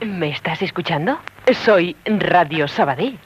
¿Me estás escuchando? Soy Radio Sabadell.